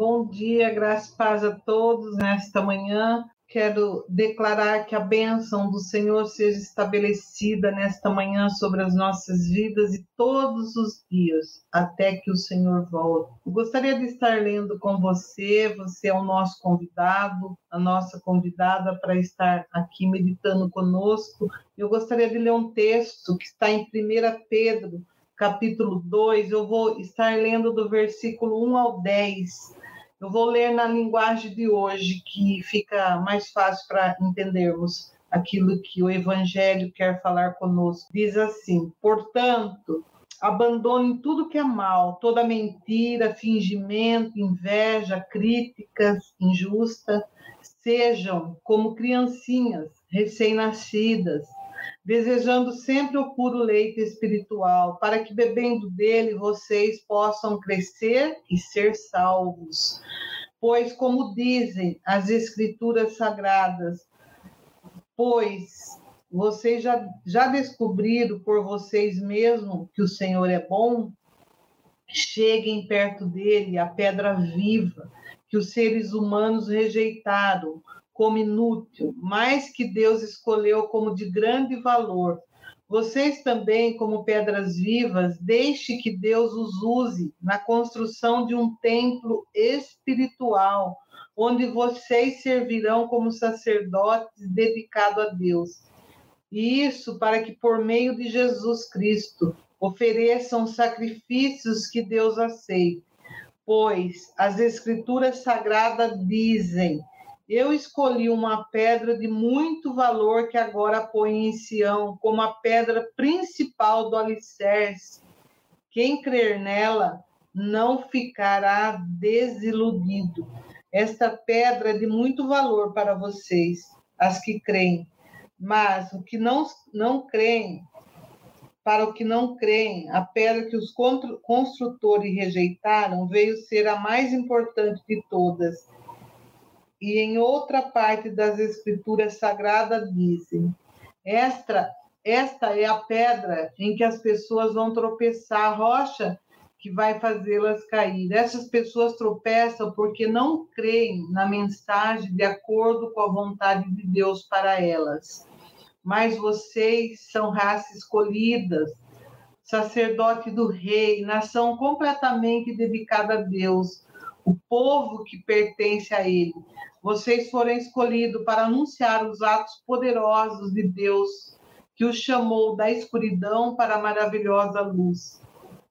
Bom dia, graças e paz a todos nesta manhã. Quero declarar que a bênção do Senhor seja estabelecida nesta manhã sobre as nossas vidas e todos os dias, até que o Senhor volte. Eu gostaria de estar lendo com você, você é o nosso convidado, a nossa convidada para estar aqui meditando conosco. Eu gostaria de ler um texto que está em 1 Pedro, capítulo 2. Eu vou estar lendo do versículo 1 ao 10 eu vou ler na linguagem de hoje, que fica mais fácil para entendermos aquilo que o Evangelho quer falar conosco. Diz assim: portanto, abandonem tudo que é mal, toda mentira, fingimento, inveja, críticas injusta. Sejam como criancinhas recém-nascidas desejando sempre o puro leite espiritual, para que bebendo dele vocês possam crescer e ser salvos. Pois, como dizem as Escrituras Sagradas, pois vocês já, já descobriram por vocês mesmos que o Senhor é bom, cheguem perto dele, a pedra viva, que os seres humanos rejeitaram como inútil, mas que Deus escolheu como de grande valor. Vocês também, como pedras vivas, deixe que Deus os use na construção de um templo espiritual, onde vocês servirão como sacerdotes dedicados a Deus. E isso para que, por meio de Jesus Cristo, ofereçam sacrifícios que Deus aceite. Pois as Escrituras Sagradas dizem eu escolhi uma pedra de muito valor que agora põe em Sião como a pedra principal do alicerce. Quem crer nela não ficará desiludido. Esta pedra é de muito valor para vocês, as que creem. Mas o que não, não creem, para o que não creem, a pedra que os construtores rejeitaram veio ser a mais importante de todas e em outra parte das Escrituras Sagradas dizem: esta, esta é a pedra em que as pessoas vão tropeçar, a rocha que vai fazê-las cair. Essas pessoas tropeçam porque não creem na mensagem de acordo com a vontade de Deus para elas. Mas vocês são raça escolhida, sacerdote do rei, nação completamente dedicada a Deus, o povo que pertence a ele. Vocês foram escolhidos para anunciar os atos poderosos de Deus, que os chamou da escuridão para a maravilhosa luz.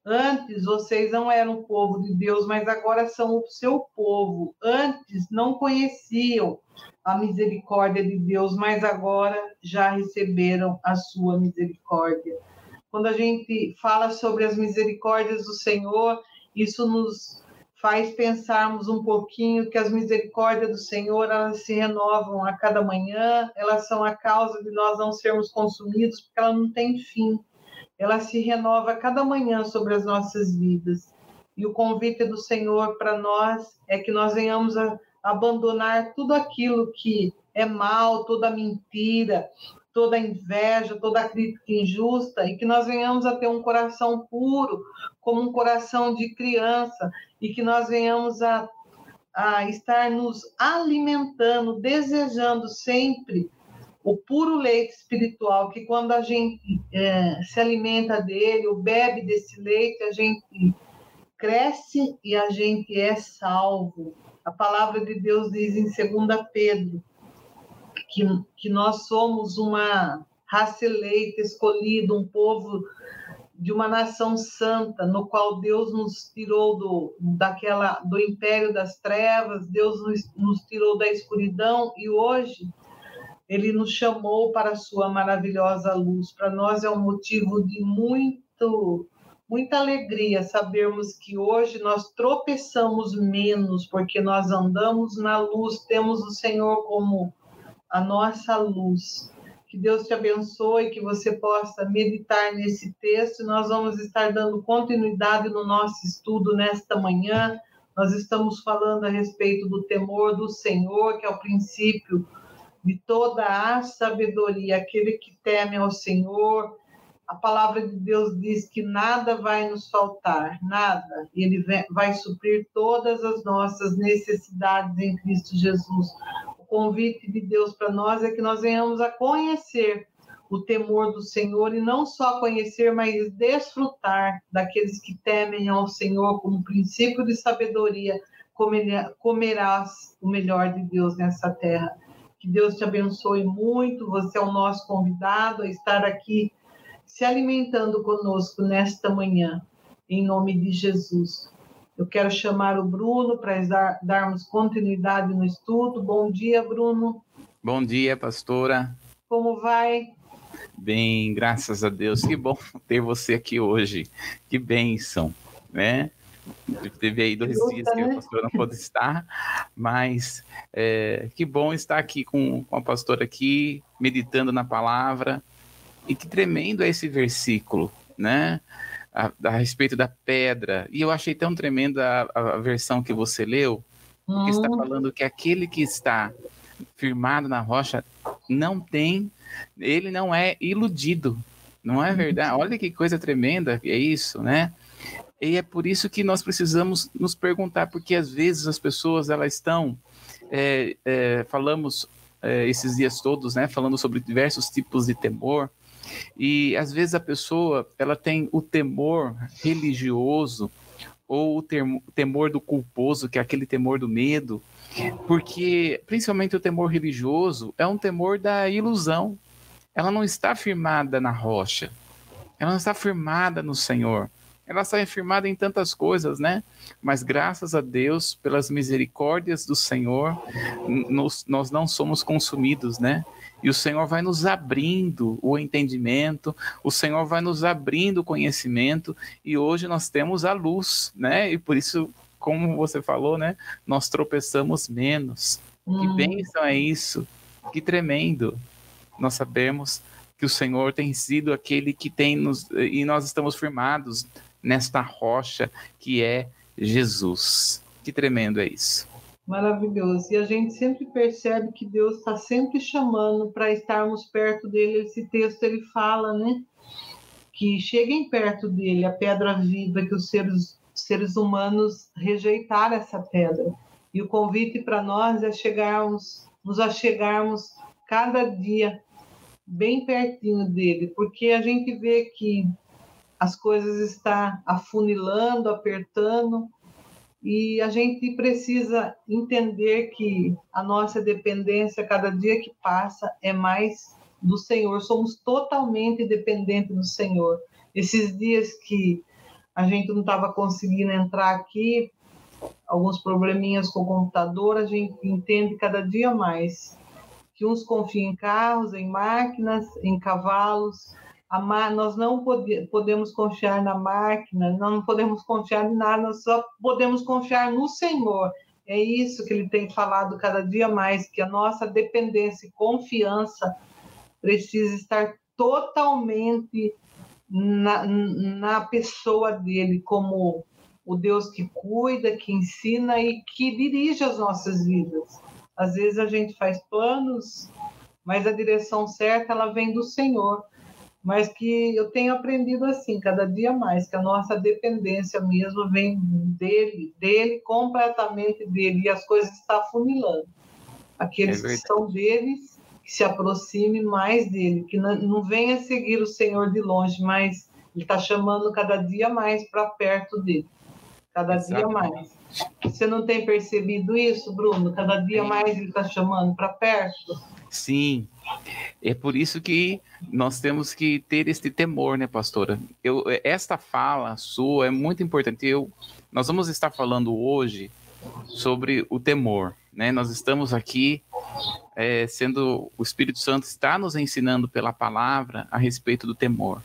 Antes vocês não eram povo de Deus, mas agora são o seu povo. Antes não conheciam a misericórdia de Deus, mas agora já receberam a sua misericórdia. Quando a gente fala sobre as misericórdias do Senhor, isso nos faz pensarmos um pouquinho que as misericórdias do Senhor elas se renovam a cada manhã, elas são a causa de nós não sermos consumidos, porque ela não tem fim. Ela se renova a cada manhã sobre as nossas vidas. E o convite do Senhor para nós é que nós venhamos a abandonar tudo aquilo que é mal, toda mentira, toda inveja, toda crítica injusta e que nós venhamos a ter um coração puro, como um coração de criança, e que nós venhamos a, a estar nos alimentando, desejando sempre o puro leite espiritual, que quando a gente é, se alimenta dele, ou bebe desse leite, a gente cresce e a gente é salvo. A palavra de Deus diz em 2 Pedro que, que nós somos uma raça eleita, escolhida, um povo de uma nação santa, no qual Deus nos tirou do, daquela, do império das trevas, Deus nos, nos tirou da escuridão e hoje ele nos chamou para a sua maravilhosa luz. Para nós é um motivo de muito muita alegria sabermos que hoje nós tropeçamos menos porque nós andamos na luz, temos o Senhor como a nossa luz. Que Deus te abençoe, que você possa meditar nesse texto. Nós vamos estar dando continuidade no nosso estudo nesta manhã. Nós estamos falando a respeito do temor do Senhor, que é o princípio de toda a sabedoria. Aquele que teme ao Senhor, a palavra de Deus diz que nada vai nos faltar, nada. Ele vai suprir todas as nossas necessidades em Cristo Jesus. Convite de Deus para nós é que nós venhamos a conhecer o temor do Senhor e não só conhecer, mas desfrutar daqueles que temem ao Senhor como princípio de sabedoria, comerás o melhor de Deus nessa terra. Que Deus te abençoe muito. Você é o nosso convidado a estar aqui se alimentando conosco nesta manhã, em nome de Jesus. Eu quero chamar o Bruno para dar, darmos continuidade no estudo. Bom dia, Bruno. Bom dia, pastora. Como vai? Bem, graças a Deus. Que bom ter você aqui hoje. Que bênção, né? Teve aí dois Luta, dias que né? a pastora não pôde estar, mas é, que bom estar aqui com, com a pastora aqui, meditando na palavra. E que tremendo é esse versículo, né? A, a respeito da pedra. E eu achei tão tremenda a, a versão que você leu, porque está hum. falando que aquele que está firmado na rocha não tem, ele não é iludido. Não é verdade? Olha que coisa tremenda é isso, né? E é por isso que nós precisamos nos perguntar, porque às vezes as pessoas elas estão, é, é, falamos é, esses dias todos, né, falando sobre diversos tipos de temor, e às vezes a pessoa ela tem o temor religioso ou o temor do culposo, que é aquele temor do medo, porque principalmente o temor religioso é um temor da ilusão. Ela não está firmada na rocha. Ela não está firmada no Senhor ela está firmada em tantas coisas, né? Mas graças a Deus, pelas misericórdias do Senhor, nos, nós não somos consumidos, né? E o Senhor vai nos abrindo o entendimento, o Senhor vai nos abrindo o conhecimento, e hoje nós temos a luz, né? E por isso, como você falou, né? Nós tropeçamos menos. Hum. Que bênção é isso! Que tremendo! Nós sabemos que o Senhor tem sido aquele que tem nos e nós estamos firmados nesta rocha que é Jesus. Que tremendo é isso. Maravilhoso. E a gente sempre percebe que Deus está sempre chamando para estarmos perto dele. Esse texto ele fala, né? Que cheguem perto dele, a pedra viva, que os seres, seres humanos rejeitaram essa pedra. E o convite para nós é chegarmos, nos achegarmos cada dia bem pertinho dele, porque a gente vê que as coisas estão afunilando, apertando, e a gente precisa entender que a nossa dependência, cada dia que passa, é mais do Senhor. Somos totalmente dependentes do Senhor. Esses dias que a gente não estava conseguindo entrar aqui, alguns probleminhas com o computador, a gente entende cada dia mais que uns confiam em carros, em máquinas, em cavalos, nós não pode, podemos confiar na máquina, não podemos confiar em nada, nós só podemos confiar no Senhor. É isso que ele tem falado cada dia mais, que a nossa dependência e confiança precisa estar totalmente na, na pessoa dele, como o Deus que cuida, que ensina e que dirige as nossas vidas. Às vezes a gente faz planos, mas a direção certa ela vem do Senhor mas que eu tenho aprendido assim, cada dia mais, que a nossa dependência mesmo vem dele, dele, completamente dele, e as coisas estão funilando. Aqueles é que são deles, que se aproximem mais dele, que não, não venha seguir o Senhor de longe, mas ele está chamando cada dia mais para perto dele, cada Exatamente. dia mais. Você não tem percebido isso, Bruno? Cada dia mais ele está chamando para perto? Sim, é por isso que nós temos que ter este temor, né, pastora? Eu, esta fala sua é muito importante. Eu, nós vamos estar falando hoje sobre o temor, né? Nós estamos aqui é, sendo o Espírito Santo está nos ensinando pela palavra a respeito do temor.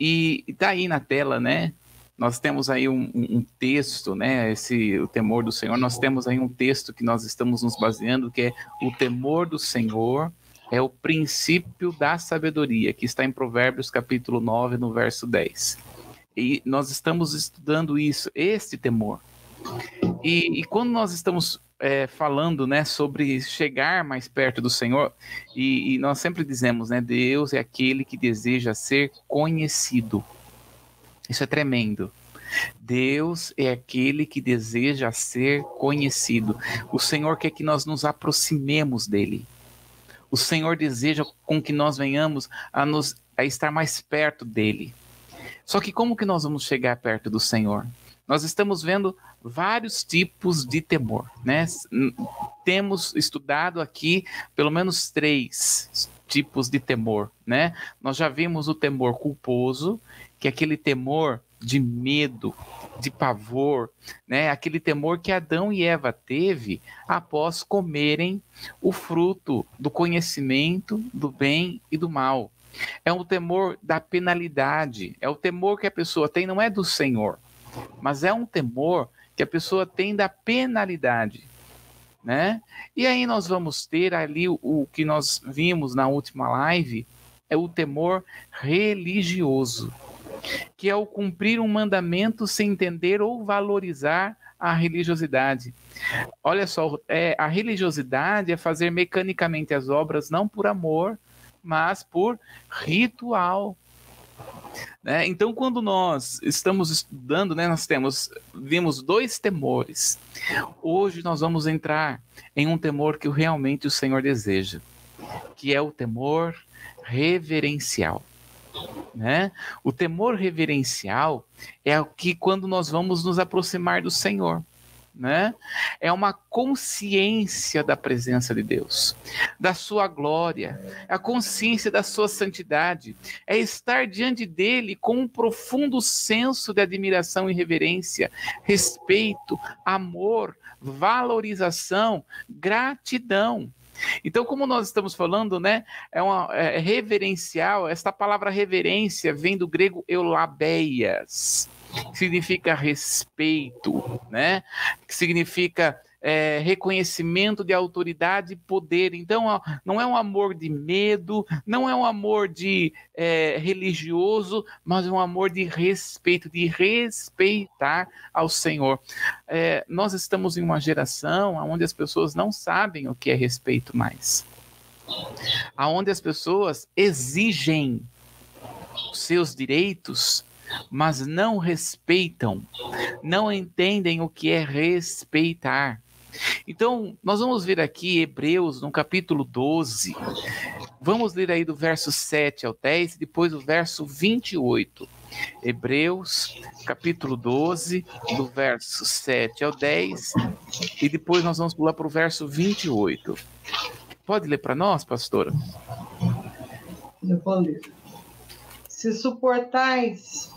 E está aí na tela, né? Nós temos aí um, um, texto, né? Esse o temor do Senhor. Nós temos aí um texto que nós estamos nos baseando, que é o temor do Senhor é o princípio da sabedoria, que está em Provérbios capítulo 9, no verso 10. E nós estamos estudando isso, este temor. E, e quando nós estamos é, falando, né, sobre chegar mais perto do Senhor, e, e, nós sempre dizemos, né, Deus é aquele que deseja ser conhecido. Isso é tremendo. Deus é aquele que deseja ser conhecido. O Senhor quer que nós nos aproximemos dele. O Senhor deseja com que nós venhamos a nos a estar mais perto dele. Só que como que nós vamos chegar perto do Senhor? Nós estamos vendo vários tipos de temor, né? Temos estudado aqui pelo menos três tipos de temor, né? Nós já vimos o temor culposo, que é aquele temor de medo, de pavor, né? Aquele temor que Adão e Eva teve após comerem o fruto do conhecimento do bem e do mal. É um temor da penalidade, é o temor que a pessoa tem não é do Senhor, mas é um temor que a pessoa tem da penalidade, né? E aí nós vamos ter ali o, o que nós vimos na última live, é o temor religioso, que é o cumprir um mandamento sem entender ou valorizar a religiosidade. Olha só, é, a religiosidade é fazer mecanicamente as obras não por amor, mas por ritual. Né? Então, quando nós estamos estudando, né, nós temos vimos dois temores. Hoje nós vamos entrar em um temor que realmente o Senhor deseja, que é o temor reverencial. Né? O temor reverencial é o que quando nós vamos nos aproximar do Senhor né? É uma consciência da presença de Deus, da sua glória, a consciência da sua santidade, é estar diante dele com um profundo senso de admiração e reverência, respeito, amor, valorização, gratidão. Então, como nós estamos falando, né, é, uma, é reverencial, esta palavra reverência vem do grego eulabeias, significa respeito, né? Que significa é, reconhecimento de autoridade e poder. Então, não é um amor de medo, não é um amor de é, religioso, mas um amor de respeito, de respeitar ao Senhor. É, nós estamos em uma geração onde as pessoas não sabem o que é respeito mais, aonde as pessoas exigem seus direitos mas não respeitam, não entendem o que é respeitar. Então, nós vamos ver aqui Hebreus no capítulo 12. Vamos ler aí do verso 7 ao 10 e depois o verso 28. Hebreus, capítulo 12, do verso 7 ao 10, e depois nós vamos pular para o verso 28. Pode ler para nós, pastora? Eu vou ler. Se suportais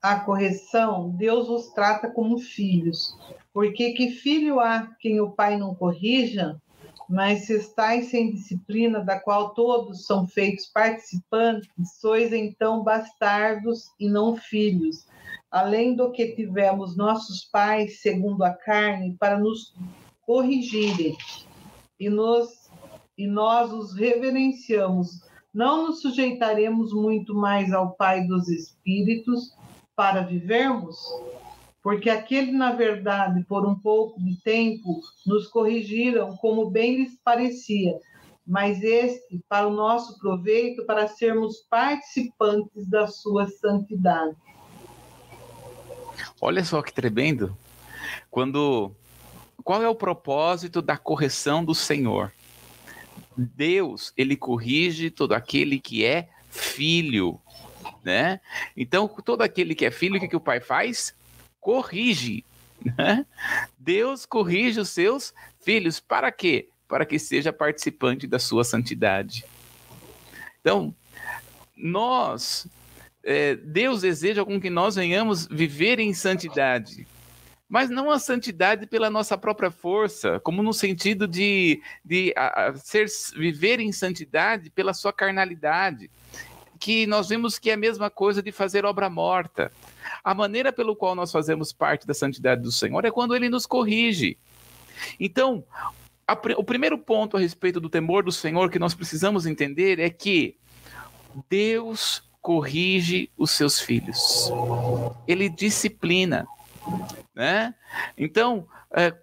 a correção, Deus os trata como filhos. Porque que filho há quem o pai não corrija? Mas se estáis sem disciplina, da qual todos são feitos participantes, sois então bastardos e não filhos. Além do que tivemos nossos pais, segundo a carne, para nos corrigirem, e, nos, e nós os reverenciamos. Não nos sujeitaremos muito mais ao Pai dos Espíritos, para vivermos? Porque aquele, na verdade, por um pouco de tempo, nos corrigiram como bem lhes parecia, mas este para o nosso proveito, para sermos participantes da sua santidade. Olha só que tremendo. Quando qual é o propósito da correção do Senhor? Deus, ele corrige todo aquele que é filho né? Então, todo aquele que é filho, o que, que o pai faz? Corrige. Né? Deus corrige os seus filhos. Para quê? Para que seja participante da sua santidade. Então, nós, é, Deus deseja com que nós venhamos viver em santidade mas não a santidade pela nossa própria força, como no sentido de, de a, a ser, viver em santidade pela sua carnalidade, que nós vemos que é a mesma coisa de fazer obra morta. A maneira pelo qual nós fazemos parte da santidade do Senhor é quando ele nos corrige. Então, a, o primeiro ponto a respeito do temor do Senhor que nós precisamos entender é que Deus corrige os seus filhos. Ele disciplina, né? Então,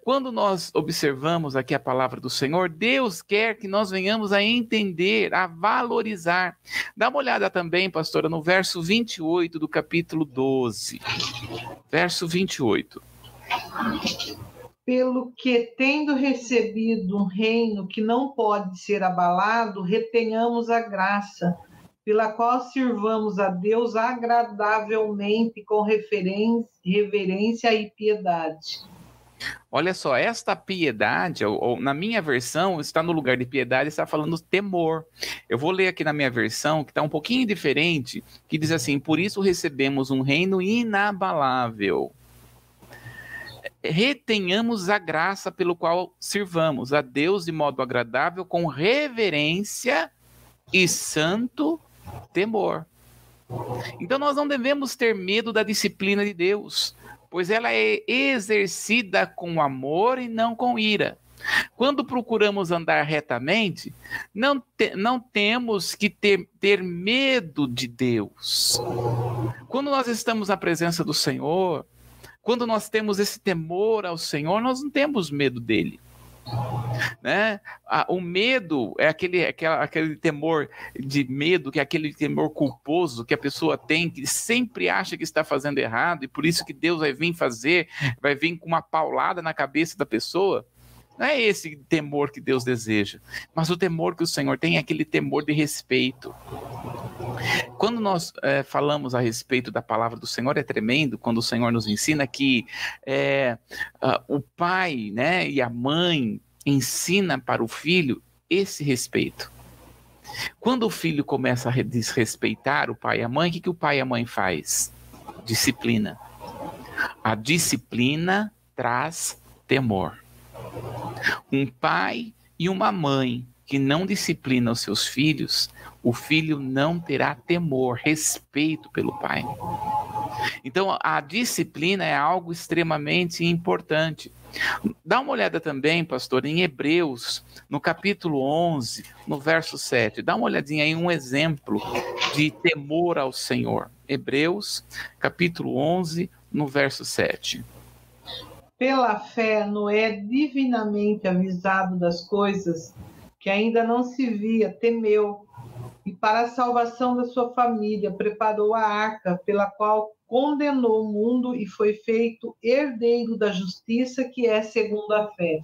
quando nós observamos aqui a palavra do Senhor, Deus quer que nós venhamos a entender, a valorizar. Dá uma olhada também, pastora, no verso 28 do capítulo 12. Verso 28 pelo que, tendo recebido um reino que não pode ser abalado, retenhamos a graça, pela qual sirvamos a Deus agradavelmente com reverência e piedade. Olha só, esta piedade, ou, ou, na minha versão, está no lugar de piedade, está falando temor. Eu vou ler aqui na minha versão, que está um pouquinho diferente, que diz assim: Por isso recebemos um reino inabalável retenhamos a graça pelo qual sirvamos a Deus de modo agradável, com reverência e santo temor. Então nós não devemos ter medo da disciplina de Deus, pois ela é exercida com amor e não com ira. Quando procuramos andar retamente, não, te, não temos que ter, ter medo de Deus. Quando nós estamos na presença do Senhor, quando nós temos esse temor ao Senhor, nós não temos medo dele. Né? O medo é aquele, aquele, aquele temor de medo, que é aquele temor culposo que a pessoa tem, que sempre acha que está fazendo errado, e por isso que Deus vai vir fazer, vai vir com uma paulada na cabeça da pessoa. Não é esse temor que Deus deseja, mas o temor que o Senhor tem é aquele temor de respeito. Quando nós é, falamos a respeito da palavra do Senhor, é tremendo quando o Senhor nos ensina que é, o pai né, e a mãe ensina para o filho esse respeito. Quando o filho começa a desrespeitar o pai e a mãe, o que, que o pai e a mãe faz? Disciplina. A disciplina traz temor. Um pai e uma mãe que não disciplina os seus filhos, o filho não terá temor, respeito pelo pai. Então, a disciplina é algo extremamente importante. Dá uma olhada também, pastor, em Hebreus, no capítulo 11, no verso 7. Dá uma olhadinha aí, um exemplo de temor ao Senhor. Hebreus, capítulo 11, no verso 7. Pela fé, Noé, divinamente avisado das coisas que ainda não se via, temeu e para a salvação da sua família preparou a arca pela qual condenou o mundo e foi feito herdeiro da justiça que é segundo a fé.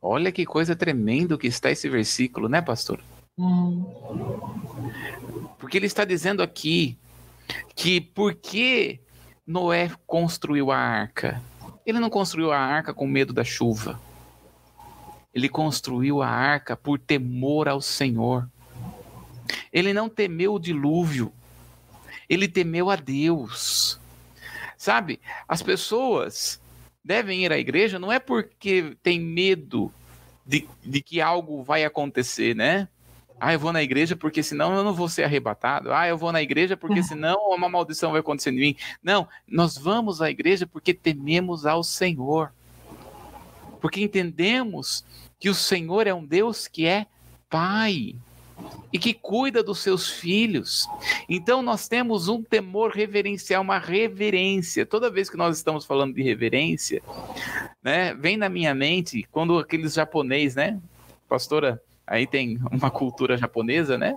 Olha que coisa tremenda que está esse versículo, né, pastor? Hum. Porque ele está dizendo aqui que porque Noé construiu a arca, ele não construiu a arca com medo da chuva. Ele construiu a arca por temor ao Senhor. Ele não temeu o dilúvio, ele temeu a Deus. Sabe, as pessoas devem ir à igreja não é porque tem medo de, de que algo vai acontecer, né? Ah, eu vou na igreja porque senão eu não vou ser arrebatado. Ah, eu vou na igreja porque senão uma maldição vai acontecer em mim. Não, nós vamos à igreja porque tememos ao Senhor. Porque entendemos que o Senhor é um Deus que é Pai e que cuida dos seus filhos. Então nós temos um temor reverencial, uma reverência. Toda vez que nós estamos falando de reverência, né, vem na minha mente quando aqueles japonês, né, pastora, aí tem uma cultura japonesa, né?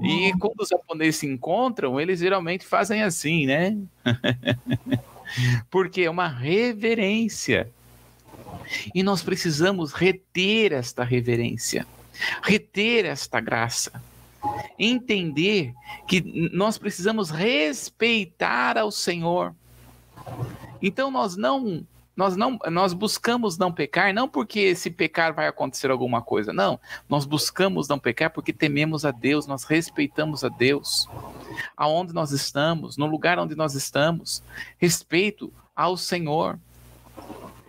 E quando os japoneses se encontram, eles geralmente fazem assim, né? Porque é uma reverência. E nós precisamos reter esta reverência reter esta graça, entender que nós precisamos respeitar ao Senhor. Então nós não nós não nós buscamos não pecar não porque se pecar vai acontecer alguma coisa, não. Nós buscamos não pecar porque tememos a Deus, nós respeitamos a Deus. Aonde nós estamos, no lugar onde nós estamos, respeito ao Senhor.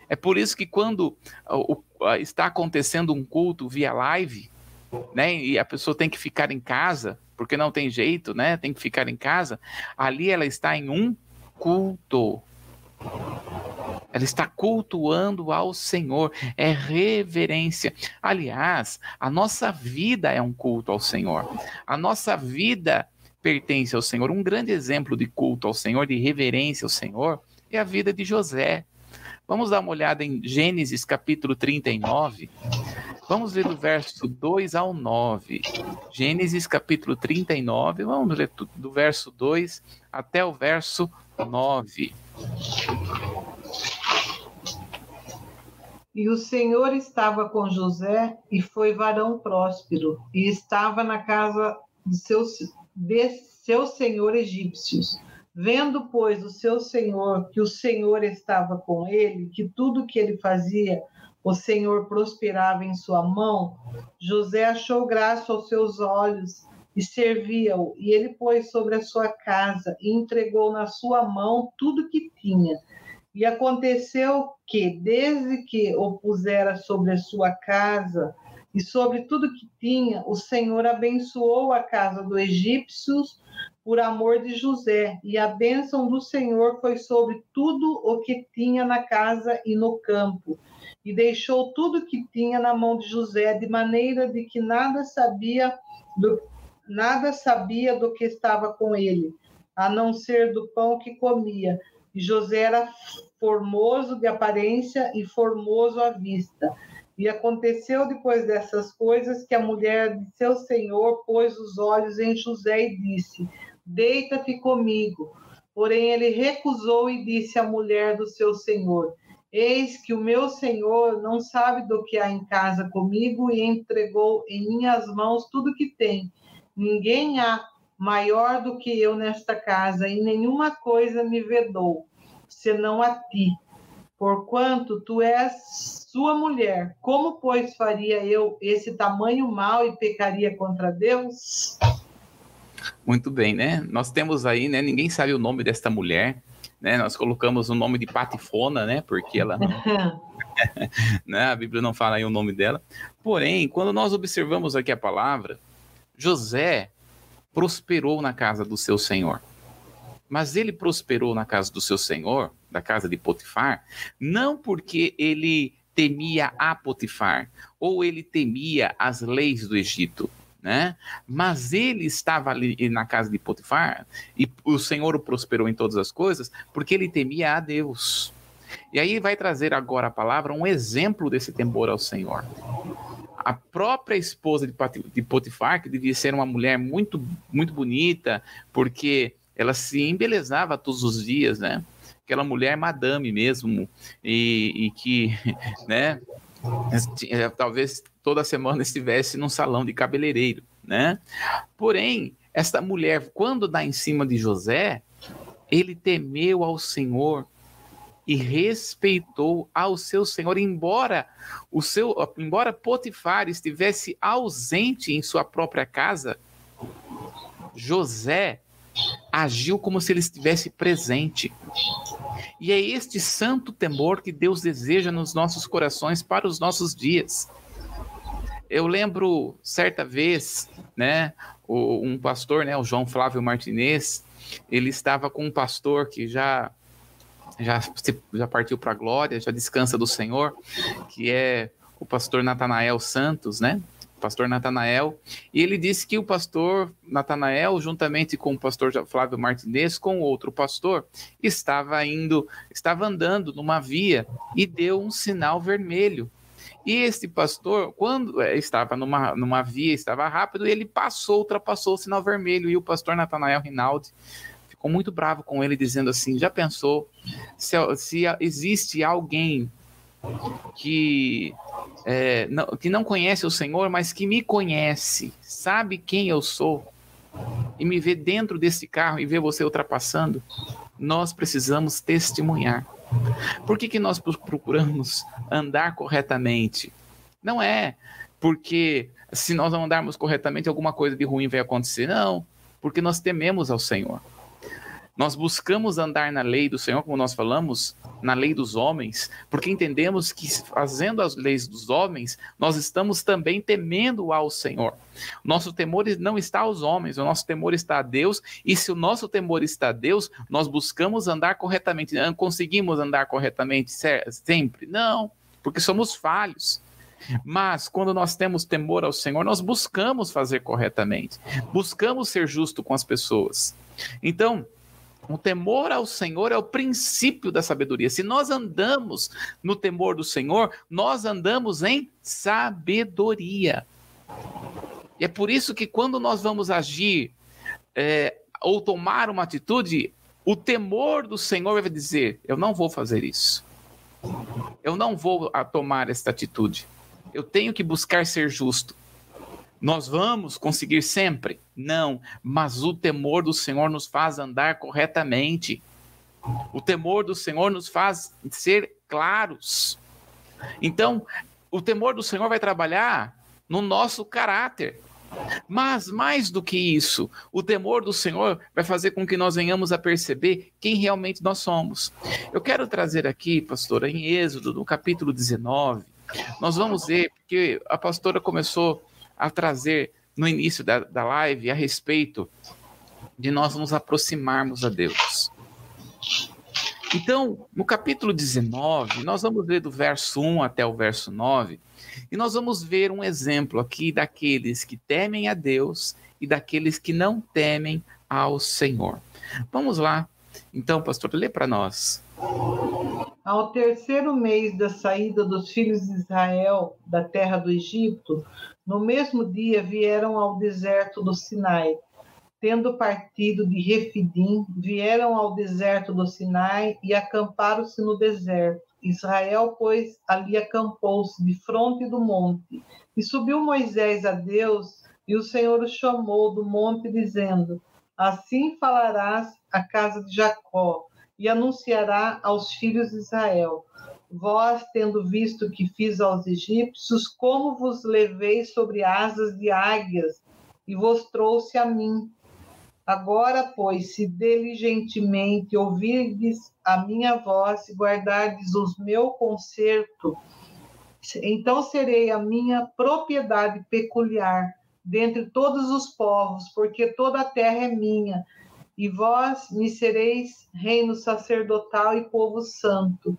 É por isso que quando o, está acontecendo um culto via live, né, e a pessoa tem que ficar em casa, porque não tem jeito, né, tem que ficar em casa, ali ela está em um culto. Ela está cultuando ao Senhor, é reverência. Aliás, a nossa vida é um culto ao Senhor. A nossa vida pertence ao Senhor. Um grande exemplo de culto ao Senhor, de reverência ao Senhor, é a vida de José. Vamos dar uma olhada em Gênesis capítulo 39. Vamos ler do verso 2 ao 9. Gênesis capítulo 39, vamos ler do verso 2 até o verso 9. E o Senhor estava com José e foi varão próspero, e estava na casa de seus, de seu senhor egípcios. Vendo, pois, o seu senhor que o Senhor estava com ele, que tudo que ele fazia, o Senhor prosperava em sua mão, José achou graça aos seus olhos e servia-o. E ele pôs sobre a sua casa e entregou na sua mão tudo que tinha. E aconteceu que, desde que o pusera sobre a sua casa e sobre tudo que tinha, o Senhor abençoou a casa dos egípcios por amor de José, e a bênção do Senhor foi sobre tudo o que tinha na casa e no campo, e deixou tudo que tinha na mão de José, de maneira de que nada sabia do, nada sabia do que estava com ele, a não ser do pão que comia. E José era formoso de aparência e formoso à vista. E aconteceu depois dessas coisas que a mulher de seu senhor pôs os olhos em José e disse: deita-te comigo. Porém, ele recusou e disse à mulher do seu senhor: Eis que o meu senhor não sabe do que há em casa comigo e entregou em minhas mãos tudo que tem. Ninguém há maior do que eu nesta casa e nenhuma coisa me vedou, senão a ti. Porquanto tu és sua mulher, como, pois, faria eu esse tamanho mal e pecaria contra Deus? Muito bem, né? Nós temos aí, né? Ninguém sabe o nome desta mulher, né? Nós colocamos o nome de Patifona, né? Porque ela não... né? A Bíblia não fala aí o nome dela. Porém, quando nós observamos aqui a palavra, José prosperou na casa do seu senhor. Mas ele prosperou na casa do seu senhor, da casa de Potifar, não porque ele temia a Potifar ou ele temia as leis do Egito, né? Mas ele estava ali na casa de Potifar e o Senhor o prosperou em todas as coisas porque ele temia a Deus. E aí vai trazer agora a palavra um exemplo desse temor ao Senhor. A própria esposa de Potifar, que devia ser uma mulher muito, muito bonita, porque ela se embelezava todos os dias, né? Aquela mulher madame mesmo, e, e que, né, talvez toda semana estivesse num salão de cabeleireiro, né? Porém, esta mulher, quando dá em cima de José, ele temeu ao Senhor e respeitou ao seu senhor, embora o seu, embora Potifar estivesse ausente em sua própria casa, José agiu como se ele estivesse presente. E é este santo temor que Deus deseja nos nossos corações para os nossos dias. Eu lembro certa vez, né, um pastor, né, o João Flávio Martinez, ele estava com um pastor que já já, já partiu para a glória, já descansa do Senhor, que é o pastor Natanael Santos, né? pastor Natanael, e ele disse que o pastor Natanael, juntamente com o pastor Flávio Martinez, com outro pastor, estava indo, estava andando numa via e deu um sinal vermelho. E esse pastor, quando é, estava numa, numa via, estava rápido, ele passou, ultrapassou o sinal vermelho. E o pastor Natanael Rinaldi ficou muito bravo com ele, dizendo assim: já pensou se, se existe alguém que, é, não, que não conhece o Senhor, mas que me conhece, sabe quem eu sou, e me vê dentro desse carro e vê você ultrapassando, nós precisamos testemunhar. Por que, que nós procuramos andar corretamente? Não é porque se nós não andarmos corretamente, alguma coisa de ruim vai acontecer. Não, porque nós tememos ao Senhor. Nós buscamos andar na lei do Senhor, como nós falamos, na lei dos homens, porque entendemos que fazendo as leis dos homens, nós estamos também temendo ao Senhor. Nosso temor não está aos homens, o nosso temor está a Deus, e se o nosso temor está a Deus, nós buscamos andar corretamente. Conseguimos andar corretamente sempre? Não, porque somos falhos. Mas quando nós temos temor ao Senhor, nós buscamos fazer corretamente, buscamos ser justo com as pessoas. Então, O temor ao Senhor é o princípio da sabedoria. Se nós andamos no temor do Senhor, nós andamos em sabedoria. E é por isso que quando nós vamos agir é, ou tomar uma atitude, o temor do Senhor vai dizer: eu não vou fazer isso. Eu não vou tomar esta atitude. Eu tenho que buscar ser justo. Nós vamos conseguir sempre? Não, mas o temor do Senhor nos faz andar corretamente. O temor do Senhor nos faz ser claros. Então, o temor do Senhor vai trabalhar no nosso caráter. Mas mais do que isso, o temor do Senhor vai fazer com que nós venhamos a perceber quem realmente nós somos. Eu quero trazer aqui, pastora, em Êxodo, no capítulo 19, nós vamos ver, porque a pastora começou a trazer no início da, da live a respeito de nós nos aproximarmos a Deus. Então, no capítulo 19, nós vamos ler do verso 1 até o verso 9, e nós vamos ver um exemplo aqui daqueles que temem a Deus e daqueles que não temem ao Senhor. Vamos lá. Então, pastor, lê para nós. Ao terceiro mês da saída dos filhos de Israel da terra do Egito, no mesmo dia vieram ao deserto do Sinai. Tendo partido de Refidim, vieram ao deserto do Sinai e acamparam-se no deserto. Israel, pois, ali acampou-se de fronte do monte. E subiu Moisés a Deus, e o Senhor o chamou do monte, dizendo: Assim falarás à casa de Jacó, e anunciará aos filhos de Israel: Vós, tendo visto que fiz aos egípcios, como vos levei sobre asas de águias e vos trouxe a mim. Agora, pois, se diligentemente ouvirdes a minha voz e guardardes os meu concerto, então serei a minha propriedade peculiar dentre todos os povos, porque toda a terra é minha, e vós me sereis reino sacerdotal e povo santo.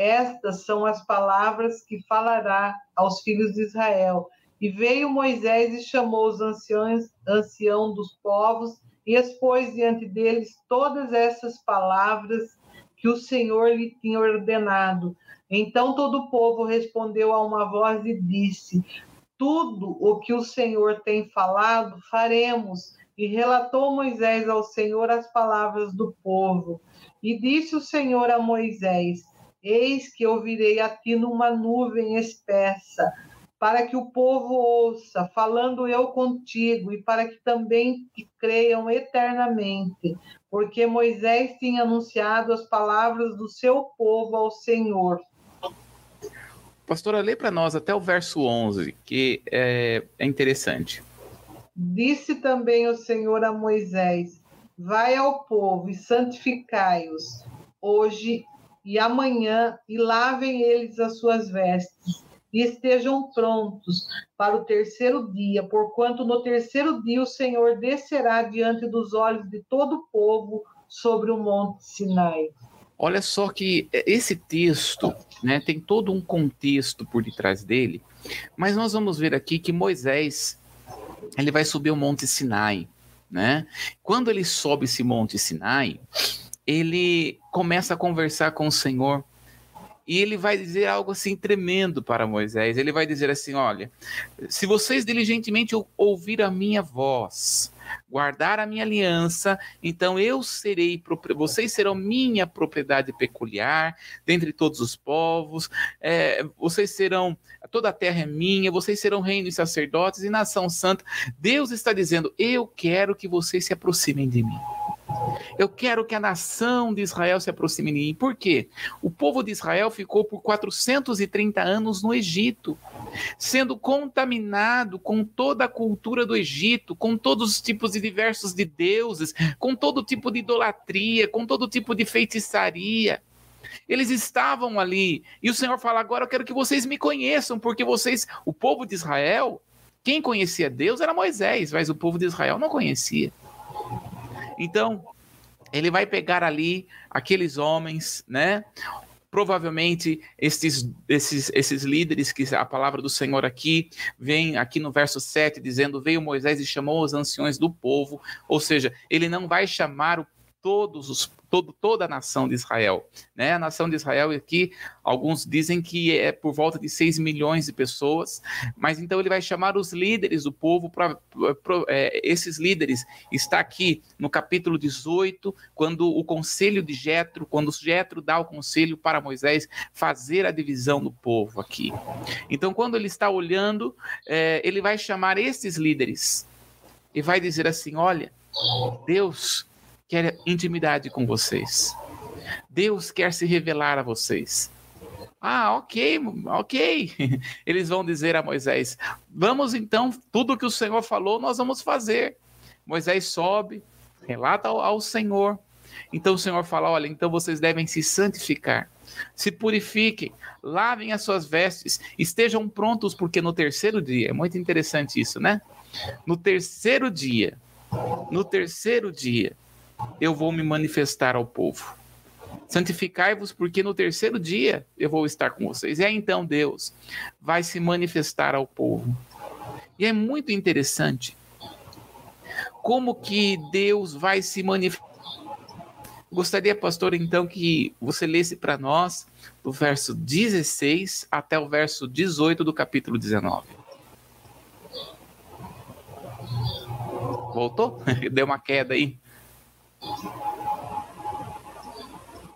Estas são as palavras que falará aos filhos de Israel. E veio Moisés e chamou os anciãos, ancião dos povos e expôs diante deles todas essas palavras que o Senhor lhe tinha ordenado. Então todo o povo respondeu a uma voz e disse: Tudo o que o Senhor tem falado, faremos. E relatou Moisés ao Senhor as palavras do povo. E disse o Senhor a Moisés: Eis que eu virei a ti numa nuvem espessa, para que o povo ouça, falando eu contigo, e para que também te creiam eternamente, porque Moisés tinha anunciado as palavras do seu povo ao Senhor. Pastora, lê para nós até o verso 11, que é, é interessante. Disse também o Senhor a Moisés: Vai ao povo e santificai-os hoje e amanhã, e lavem eles as suas vestes, e estejam prontos para o terceiro dia, porquanto no terceiro dia o Senhor descerá diante dos olhos de todo o povo sobre o monte Sinai. Olha só que esse texto né, tem todo um contexto por detrás dele, mas nós vamos ver aqui que Moisés ele vai subir o monte Sinai. Né? Quando ele sobe esse monte Sinai, ele começa a conversar com o Senhor e ele vai dizer algo assim tremendo para Moisés. Ele vai dizer assim: Olha, se vocês diligentemente ouvir a minha voz, guardar a minha aliança, então eu serei, vocês serão minha propriedade peculiar dentre todos os povos, é, vocês serão, toda a terra é minha, vocês serão reino e sacerdotes e nação santa. Deus está dizendo: Eu quero que vocês se aproximem de mim. Eu quero que a nação de Israel se aproxime de mim. Por quê? O povo de Israel ficou por 430 anos no Egito, sendo contaminado com toda a cultura do Egito, com todos os tipos de diversos de deuses, com todo tipo de idolatria, com todo tipo de feitiçaria. Eles estavam ali. E o Senhor fala: agora eu quero que vocês me conheçam, porque vocês, o povo de Israel, quem conhecia Deus era Moisés, mas o povo de Israel não conhecia. Então, ele vai pegar ali aqueles homens, né? Provavelmente esses, esses, esses líderes que a palavra do Senhor aqui vem aqui no verso 7 dizendo: Veio Moisés e chamou os anciões do povo, ou seja, ele não vai chamar todos os, todo, toda a nação de Israel. Né? A nação de Israel aqui, alguns dizem que é por volta de 6 milhões de pessoas, mas então ele vai chamar os líderes do povo para. É, esses líderes está aqui no capítulo 18, quando o conselho de Jetro, quando Jetro dá o conselho para Moisés fazer a divisão do povo aqui. Então, quando ele está olhando, é, ele vai chamar esses líderes e vai dizer assim: olha, Deus quer intimidade com vocês. Deus quer se revelar a vocês. Ah, ok, ok. Eles vão dizer a Moisés: Vamos então, tudo que o Senhor falou, nós vamos fazer. Moisés sobe, relata ao, ao Senhor. Então o Senhor fala: Olha, então vocês devem se santificar, se purifiquem, lavem as suas vestes, estejam prontos, porque no terceiro dia, é muito interessante isso, né? No terceiro dia, no terceiro dia, eu vou me manifestar ao povo. Santificai-vos, porque no terceiro dia eu vou estar com vocês. E aí então Deus vai se manifestar ao povo. E é muito interessante como que Deus vai se manifestar. Gostaria, pastor, então, que você lesse para nós do verso 16 até o verso 18 do capítulo 19. Voltou? Deu uma queda aí.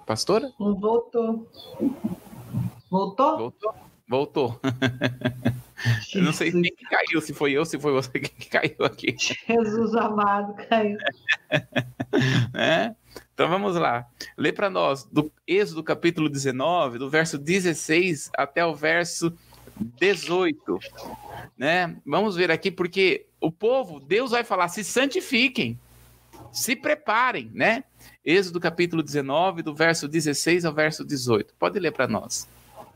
Pastora? Voltou. Voltou? Voltou. Voltou. eu não sei quem que caiu, se foi eu, se foi você que caiu aqui. Jesus amado, caiu. é? Então vamos lá. Lê para nós do Êxodo capítulo 19, do verso 16 até o verso 18. Né? Vamos ver aqui, porque o povo, Deus vai falar: se santifiquem se preparem, né? Êxodo capítulo 19, do verso 16 ao verso 18. Pode ler para nós.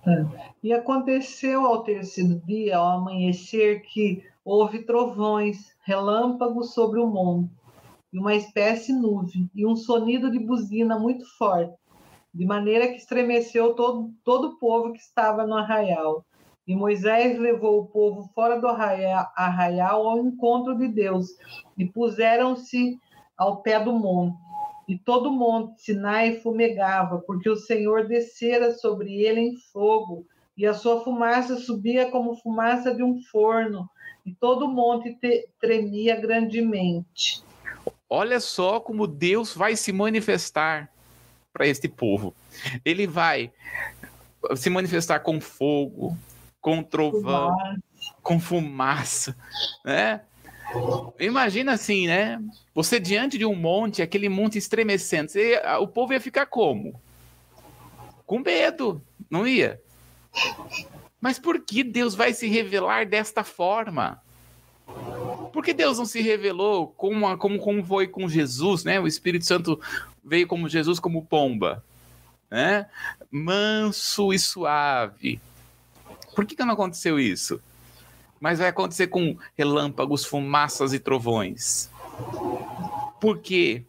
É. E aconteceu ao terceiro dia, ao amanhecer, que houve trovões, relâmpagos sobre o monte, e uma espécie nuvem, e um sonido de buzina muito forte, de maneira que estremeceu todo, todo o povo que estava no arraial. E Moisés levou o povo fora do arraial ao encontro de Deus, e puseram-se ao pé do monte. E todo o monte Sinai fumegava, porque o Senhor descera sobre ele em fogo, e a sua fumaça subia como fumaça de um forno, e todo o monte tremia grandemente. Olha só como Deus vai se manifestar para este povo. Ele vai se manifestar com fogo, com trovão, fumaça. com fumaça, né? Imagina assim, né? Você diante de um monte, aquele monte estremecendo, você, o povo ia ficar como? Com medo, não ia? Mas por que Deus vai se revelar desta forma? Por que Deus não se revelou como, como, como foi com Jesus, né? O Espírito Santo veio como Jesus como pomba, né? Manso e suave. Por que, que não aconteceu isso? Mas vai acontecer com relâmpagos, fumaças e trovões. Porque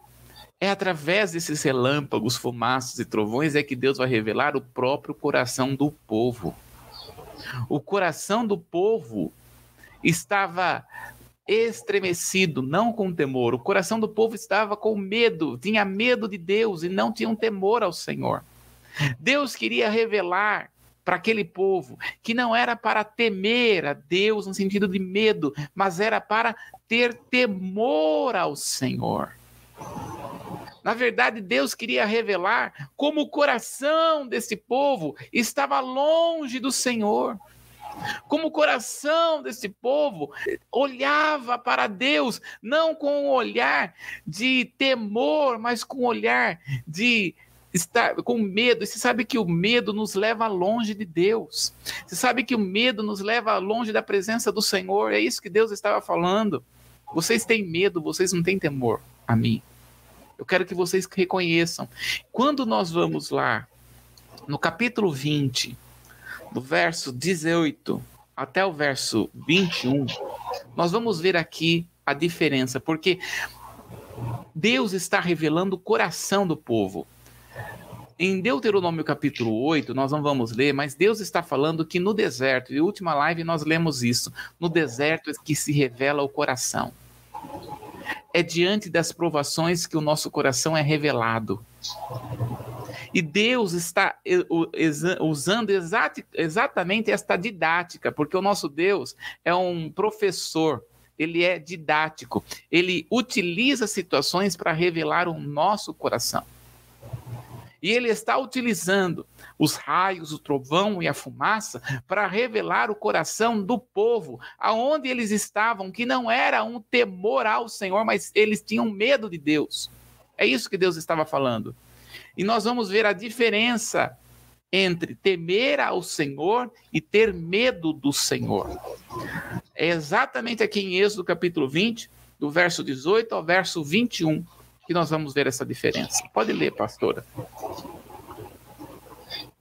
é através desses relâmpagos, fumaças e trovões é que Deus vai revelar o próprio coração do povo. O coração do povo estava estremecido, não com temor. O coração do povo estava com medo, tinha medo de Deus e não tinha um temor ao Senhor. Deus queria revelar para aquele povo, que não era para temer a Deus no sentido de medo, mas era para ter temor ao Senhor. Na verdade, Deus queria revelar como o coração desse povo estava longe do Senhor. Como o coração desse povo olhava para Deus, não com um olhar de temor, mas com um olhar de está com medo. E você sabe que o medo nos leva longe de Deus. Você sabe que o medo nos leva longe da presença do Senhor. É isso que Deus estava falando. Vocês têm medo, vocês não têm temor a mim. Eu quero que vocês reconheçam. Quando nós vamos lá, no capítulo 20, do verso 18 até o verso 21, nós vamos ver aqui a diferença, porque Deus está revelando o coração do povo. Em Deuteronômio capítulo 8, nós não vamos ler, mas Deus está falando que no deserto, e última live nós lemos isso, no deserto é que se revela o coração. é diante das provações que o nosso coração é revelado. E Deus está usando exatamente esta didática, porque o nosso Deus é um professor, ele é didático, ele utiliza situações para revelar o nosso coração. E ele está utilizando os raios, o trovão e a fumaça para revelar o coração do povo, aonde eles estavam, que não era um temor ao Senhor, mas eles tinham medo de Deus. É isso que Deus estava falando. E nós vamos ver a diferença entre temer ao Senhor e ter medo do Senhor. É exatamente aqui em Êxodo capítulo 20, do verso 18 ao verso 21, que nós vamos ver essa diferença. Pode ler, pastora.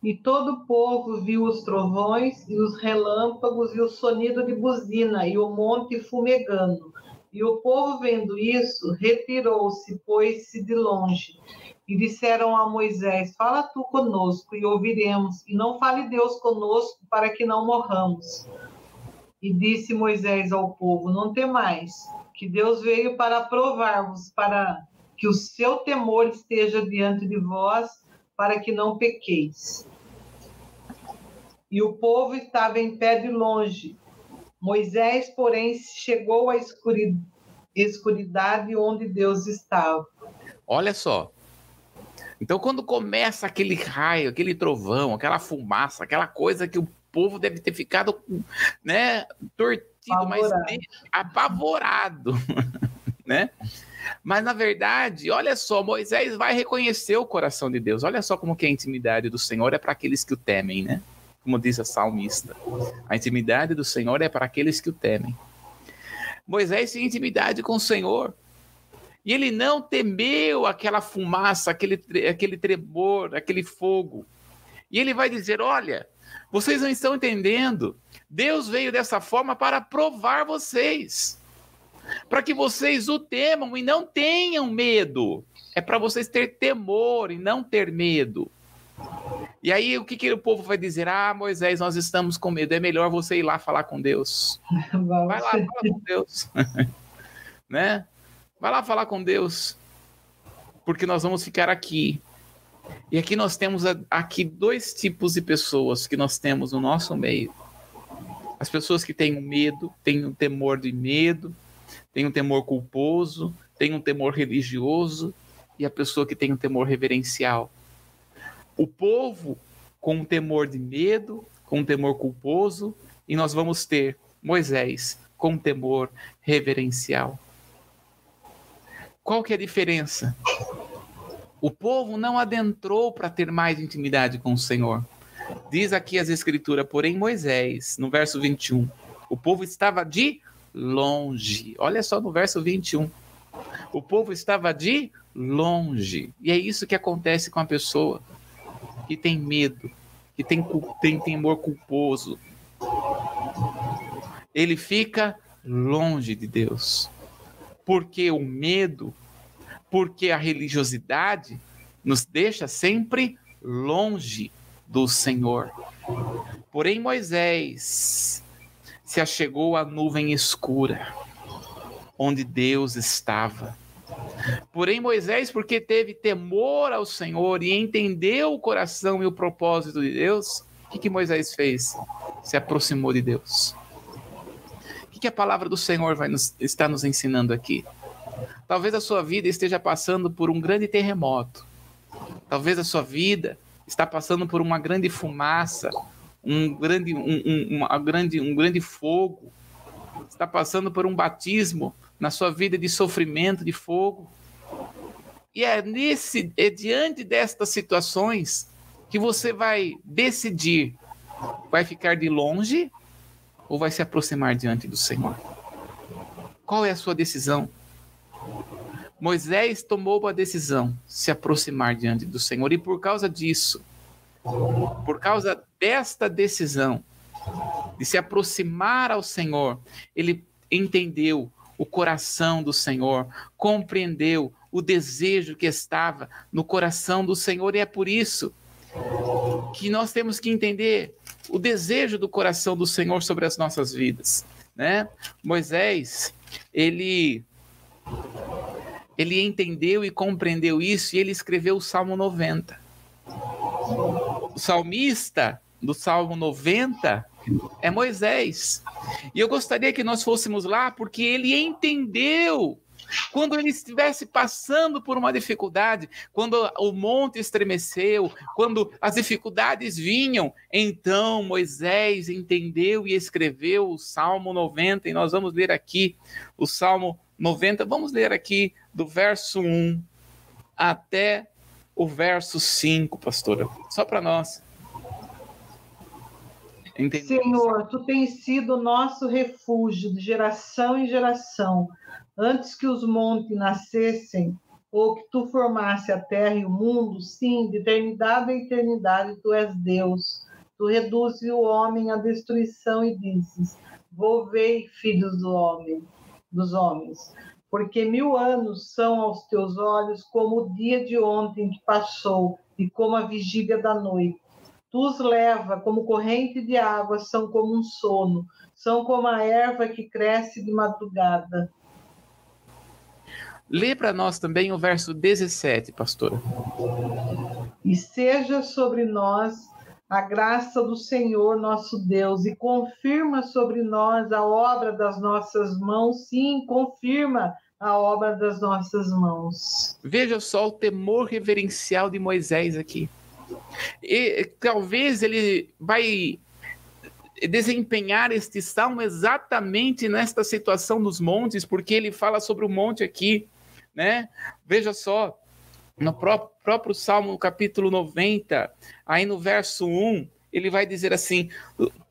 E todo o povo viu os trovões e os relâmpagos e o sonido de buzina e o monte fumegando. E o povo, vendo isso, retirou-se, pôs-se de longe. E disseram a Moisés: Fala tu conosco e ouviremos, e não fale Deus conosco para que não morramos. E disse Moisés ao povo: Não temais, que Deus veio para provar-vos, para que o seu temor esteja diante de vós, para que não pequeis. E o povo estava em pé de longe. Moisés, porém, chegou à escuridade onde Deus estava. Olha só. Então, quando começa aquele raio, aquele trovão, aquela fumaça, aquela coisa que o povo deve ter ficado, né, tortido, apavorado. mas apavorado, né? Mas na verdade, olha só, Moisés vai reconhecer o coração de Deus. Olha só como que a intimidade do Senhor é para aqueles que o temem, né? Como diz a salmista. A intimidade do Senhor é para aqueles que o temem. Moisés tinha intimidade com o Senhor. E ele não temeu aquela fumaça, aquele, aquele tremor, aquele fogo. E ele vai dizer: Olha, vocês não estão entendendo. Deus veio dessa forma para provar vocês para que vocês o temam e não tenham medo. É para vocês ter temor e não ter medo. E aí o que, que o povo vai dizer? Ah, Moisés, nós estamos com medo. É melhor você ir lá falar com Deus. Vai lá, fala com Deus. né? Vai lá falar com Deus. Porque nós vamos ficar aqui. E aqui nós temos aqui dois tipos de pessoas que nós temos no nosso meio. As pessoas que têm medo, têm um temor de medo, tem um temor culposo, tem um temor religioso e a pessoa que tem um temor reverencial. O povo com um temor de medo, com um temor culposo, e nós vamos ter Moisés com um temor reverencial. Qual que é a diferença? O povo não adentrou para ter mais intimidade com o Senhor. Diz aqui as escrituras, porém Moisés, no verso 21, o povo estava de longe. Olha só no verso 21. O povo estava de longe. E é isso que acontece com a pessoa que tem medo, que tem, tem temor culposo. Ele fica longe de Deus. Porque o medo, porque a religiosidade nos deixa sempre longe do Senhor. Porém, Moisés, se achegou à nuvem escura, onde Deus estava. Porém, Moisés, porque teve temor ao Senhor e entendeu o coração e o propósito de Deus, o que, que Moisés fez? Se aproximou de Deus. O que, que a palavra do Senhor vai nos, está nos ensinando aqui? Talvez a sua vida esteja passando por um grande terremoto. Talvez a sua vida está passando por uma grande fumaça, um grande, um, um, uma grande, um grande fogo, está passando por um batismo na sua vida de sofrimento, de fogo. E é nesse, é diante destas situações que você vai decidir, vai ficar de longe ou vai se aproximar diante do Senhor. Qual é a sua decisão? Moisés tomou a decisão de se aproximar diante do Senhor e por causa disso, por causa desta decisão de se aproximar ao Senhor, ele entendeu o coração do Senhor, compreendeu o desejo que estava no coração do Senhor, e é por isso que nós temos que entender o desejo do coração do Senhor sobre as nossas vidas, né? Moisés, ele ele entendeu e compreendeu isso e ele escreveu o Salmo 90. O salmista do Salmo 90 é Moisés. E eu gostaria que nós fôssemos lá porque ele entendeu quando ele estivesse passando por uma dificuldade, quando o monte estremeceu, quando as dificuldades vinham, então Moisés entendeu e escreveu o Salmo 90, e nós vamos ler aqui o Salmo 90, vamos ler aqui do verso 1 até o verso 5, pastora, só para nós. Entendeu? Senhor, tu tens sido nosso refúgio de geração em geração antes que os montes nascessem, ou que tu formasse a terra e o mundo, sim, de eternidade a eternidade tu és Deus. Tu reduzes o homem à destruição e dizes: Volvei, filhos do homem, dos homens, porque mil anos são aos teus olhos como o dia de ontem que passou e como a vigília da noite. Tu os leva como corrente de água, são como um sono, são como a erva que cresce de madrugada. Lê para nós também o verso 17, pastora. E seja sobre nós a graça do Senhor nosso Deus e confirma sobre nós a obra das nossas mãos. Sim, confirma a obra das nossas mãos. Veja só o temor reverencial de Moisés aqui. E talvez ele vai desempenhar este salmo exatamente nesta situação dos montes, porque ele fala sobre o monte aqui né? Veja só, no próprio, próprio Salmo, no capítulo 90, aí no verso 1, ele vai dizer assim: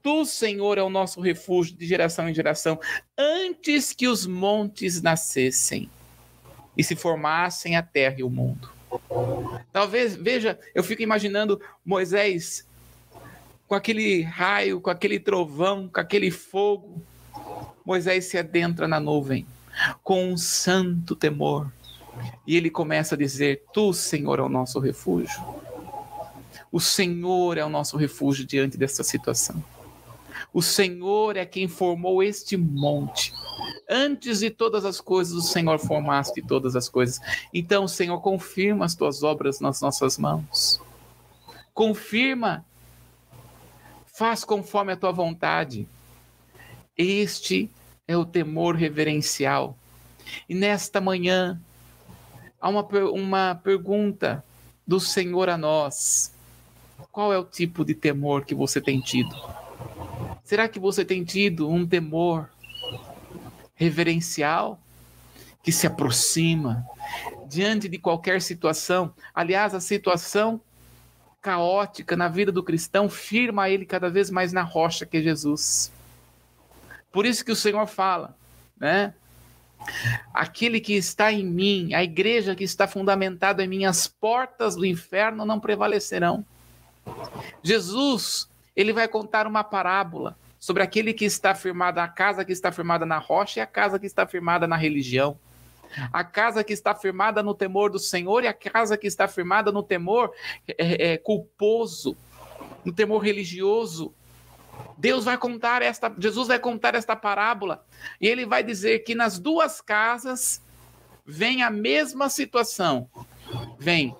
Tu, Senhor, é o nosso refúgio de geração em geração, antes que os montes nascessem e se formassem a terra e o mundo. Talvez, veja, eu fico imaginando Moisés com aquele raio, com aquele trovão, com aquele fogo. Moisés se adentra na nuvem com um santo temor. E ele começa a dizer: Tu, Senhor, é o nosso refúgio. O Senhor é o nosso refúgio diante dessa situação. O Senhor é quem formou este monte. Antes de todas as coisas, o Senhor formaste todas as coisas. Então, Senhor, confirma as tuas obras nas nossas mãos. Confirma. Faz conforme a tua vontade. Este é o temor reverencial. E nesta manhã, há uma, uma pergunta do Senhor a nós: qual é o tipo de temor que você tem tido? Será que você tem tido um temor reverencial que se aproxima diante de qualquer situação? Aliás, a situação caótica na vida do cristão firma ele cada vez mais na rocha que é Jesus. Por isso que o Senhor fala, né? Aquele que está em mim, a igreja que está fundamentada em mim, as portas do inferno não prevalecerão. Jesus, ele vai contar uma parábola sobre aquele que está firmado, a casa que está firmada na rocha e a casa que está firmada na religião. A casa que está firmada no temor do Senhor e a casa que está firmada no temor é, é, culposo, no temor religioso. Deus vai contar esta, Jesus vai contar esta parábola e ele vai dizer que nas duas casas vem a mesma situação. Vem,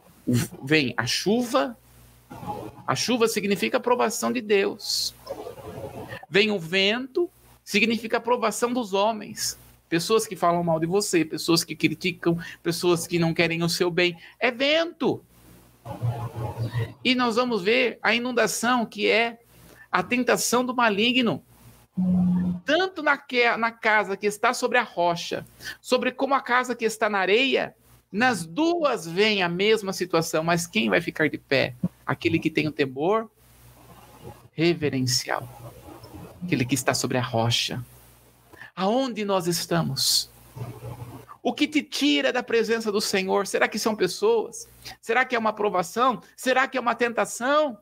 vem a chuva. A chuva significa aprovação de Deus. Vem o vento, significa aprovação dos homens. Pessoas que falam mal de você, pessoas que criticam, pessoas que não querem o seu bem. É vento. E nós vamos ver a inundação que é a tentação do maligno. Tanto na, que, na casa que está sobre a rocha, sobre como a casa que está na areia, nas duas vem a mesma situação, mas quem vai ficar de pé? Aquele que tem o temor reverencial, aquele que está sobre a rocha. Aonde nós estamos? O que te tira da presença do Senhor? Será que são pessoas? Será que é uma aprovação? Será que é uma tentação?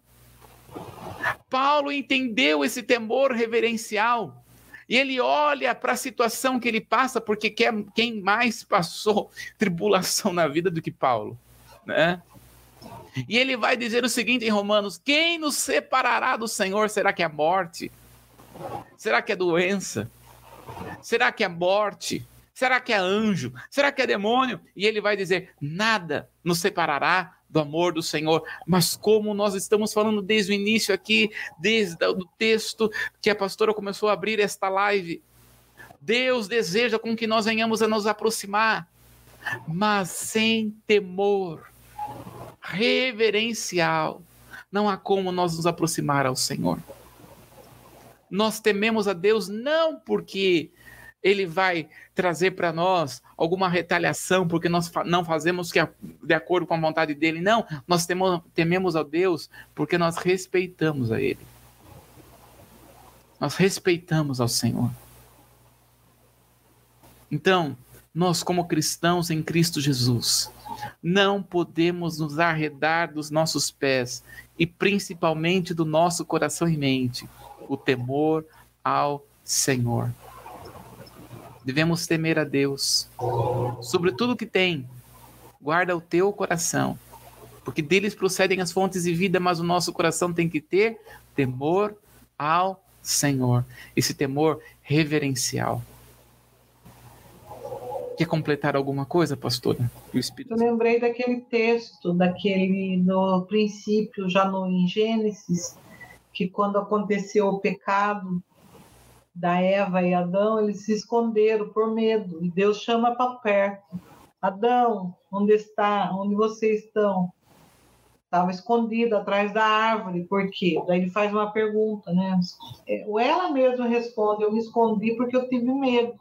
Paulo entendeu esse temor reverencial. E ele olha para a situação que ele passa, porque quem mais passou tribulação na vida do que Paulo, né? E ele vai dizer o seguinte em Romanos: quem nos separará do Senhor? Será que é a morte? Será que é doença? Será que é morte? Será que é anjo? Será que é demônio? E ele vai dizer: nada nos separará do amor do Senhor. Mas como nós estamos falando desde o início aqui, desde o texto que a pastora começou a abrir esta live, Deus deseja com que nós venhamos a nos aproximar, mas sem temor, reverencial. Não há como nós nos aproximar ao Senhor. Nós tememos a Deus não porque ele vai trazer para nós alguma retaliação porque nós não fazemos que de acordo com a vontade dele. Não, nós tememos, a Deus porque nós respeitamos a ele. Nós respeitamos ao Senhor. Então, nós, como cristãos em Cristo Jesus, não podemos nos arredar dos nossos pés e principalmente do nosso coração e mente o temor ao Senhor. Devemos temer a Deus sobre tudo que tem. Guarda o teu coração, porque deles procedem as fontes de vida, mas o nosso coração tem que ter temor ao Senhor, esse temor reverencial. Quer completar alguma coisa, pastora? Eu lembrei daquele texto, daquele no princípio, já no em Gênesis, que quando aconteceu o pecado da Eva e Adão, eles se esconderam por medo. E Deus chama para perto. Adão, onde está? Onde vocês estão? Estava escondido atrás da árvore. Por quê? Daí ele faz uma pergunta, né? Ou ela mesma responde: Eu me escondi porque eu tive medo.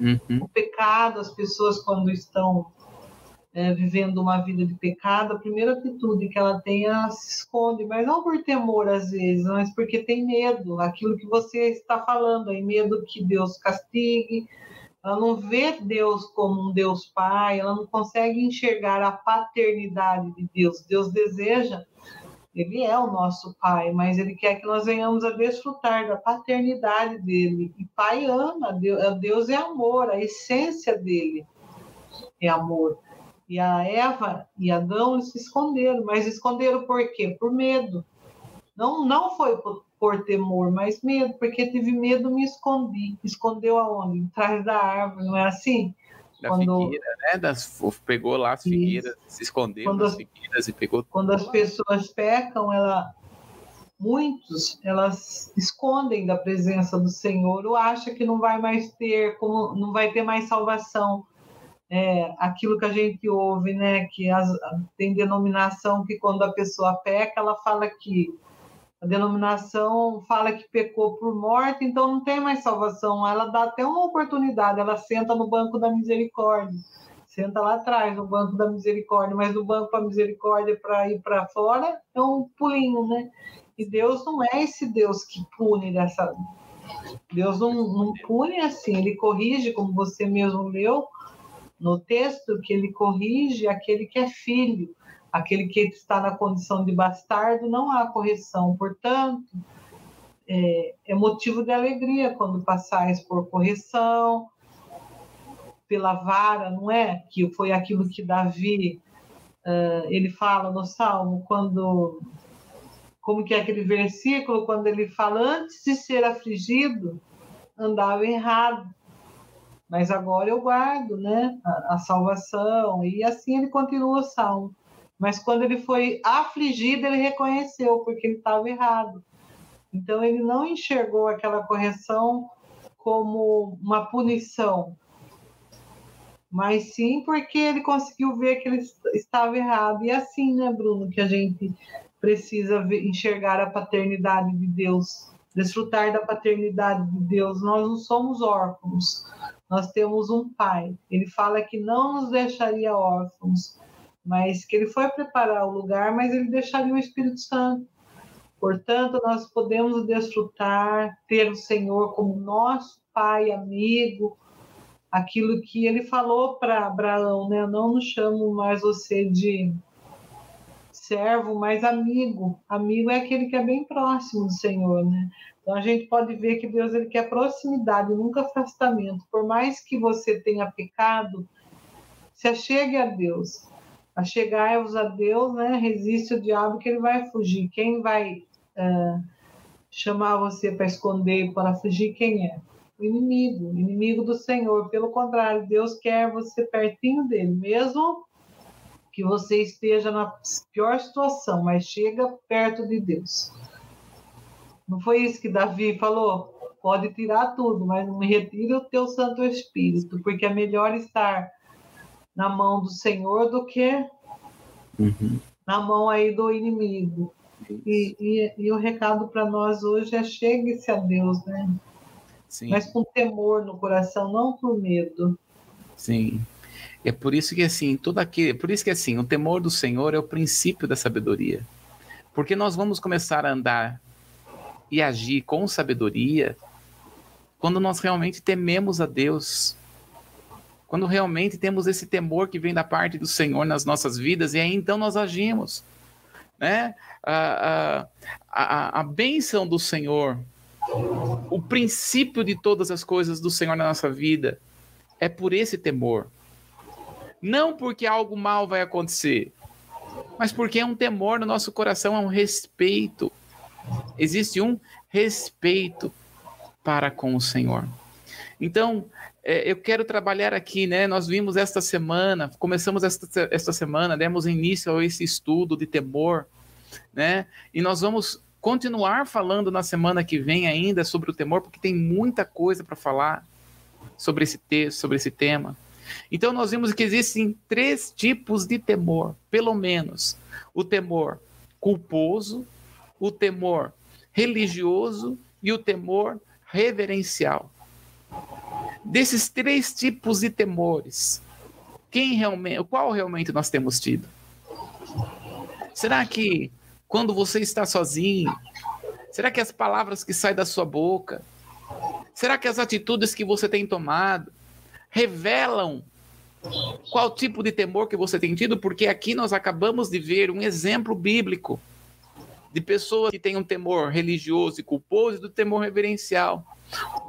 Uhum. O pecado, as pessoas quando estão é, vivendo uma vida de pecado, a primeira atitude que ela tem, ela se esconde, mas não por temor às vezes, mas porque tem medo, aquilo que você está falando, aí medo que Deus castigue. Ela não vê Deus como um Deus Pai, ela não consegue enxergar a paternidade de Deus. Deus deseja ele é o nosso Pai, mas Ele quer que nós venhamos a desfrutar da paternidade dele. E Pai ama, Deus, é amor, a essência dele é amor. E a Eva e Adão se esconderam, mas esconderam por quê? Por medo. Não, não foi por, por temor, mas medo, porque tive medo, me escondi. Escondeu aonde? Atrás da árvore, não é assim? da quando... figueira, né? Das, pegou lá as figueiras, Isso. se escondeu quando nas figueiras e pegou. Quando as pessoas pecam, ela, muitos, elas escondem da presença do Senhor ou acha que não vai mais ter, como não vai ter mais salvação. É, aquilo que a gente ouve, né? Que as, tem denominação que quando a pessoa peca, ela fala que a denominação fala que pecou por morte, então não tem mais salvação. Ela dá até uma oportunidade, ela senta no banco da misericórdia. Senta lá atrás, no banco da misericórdia, mas do banco da misericórdia para ir para fora é um pulinho, né? E Deus não é esse Deus que pune dessa. Deus não, não pune assim, ele corrige, como você mesmo leu no texto, que ele corrige aquele que é filho aquele que está na condição de bastardo, não há correção. Portanto, é, é motivo de alegria quando passais por correção, pela vara, não é? Que foi aquilo que Davi uh, ele fala no Salmo quando como que é aquele versículo quando ele fala antes de ser afligido andava errado mas agora eu guardo né a, a salvação e assim ele continua o salmo mas quando ele foi afligido, ele reconheceu, porque ele estava errado. Então, ele não enxergou aquela correção como uma punição, mas sim porque ele conseguiu ver que ele estava errado. E é assim, né, Bruno, que a gente precisa ver, enxergar a paternidade de Deus, desfrutar da paternidade de Deus. Nós não somos órfãos, nós temos um pai. Ele fala que não nos deixaria órfãos, mas que ele foi preparar o lugar, mas ele deixaria o Espírito Santo. Portanto, nós podemos desfrutar, ter o Senhor como nosso Pai, amigo, aquilo que ele falou para Abraão, né? Eu não nos chamo mais você de servo, mas amigo. Amigo é aquele que é bem próximo do Senhor, né? Então a gente pode ver que Deus ele quer proximidade, nunca afastamento. Por mais que você tenha pecado, se achegue a Deus achegai-vos a Deus, né? Resiste o diabo que ele vai fugir. Quem vai uh, chamar você para esconder, para fugir, quem é? o inimigo, o inimigo do Senhor. Pelo contrário, Deus quer você pertinho dele, mesmo que você esteja na pior situação, mas chega perto de Deus. Não foi isso que Davi falou? Pode tirar tudo, mas não me retire o teu Santo Espírito, porque é melhor estar na mão do Senhor do que uhum. na mão aí do inimigo. E, e, e, o recado para nós hoje é chegue-se a Deus, né? Sim. Mas com temor no coração, não por medo. Sim. É por isso que assim, tudo aqui, por isso que assim, o temor do Senhor é o princípio da sabedoria. Porque nós vamos começar a andar e agir com sabedoria quando nós realmente tememos a Deus. Quando realmente temos esse temor que vem da parte do Senhor nas nossas vidas, e aí então nós agimos. Né? A, a, a, a bênção do Senhor, o princípio de todas as coisas do Senhor na nossa vida, é por esse temor. Não porque algo mal vai acontecer, mas porque é um temor no nosso coração, é um respeito Existe um respeito para com o Senhor. Então, é, eu quero trabalhar aqui, né? Nós vimos esta semana, começamos esta, esta semana, demos início a esse estudo de temor, né? E nós vamos continuar falando na semana que vem ainda sobre o temor, porque tem muita coisa para falar sobre esse texto, sobre esse tema. Então, nós vimos que existem três tipos de temor, pelo menos: o temor culposo, o temor religioso e o temor reverencial. Desses três tipos de temores, quem realmente, qual realmente nós temos tido? Será que quando você está sozinho, será que as palavras que saem da sua boca, será que as atitudes que você tem tomado revelam qual tipo de temor que você tem tido? Porque aqui nós acabamos de ver um exemplo bíblico de pessoas que têm um temor religioso e culposo e do temor reverencial.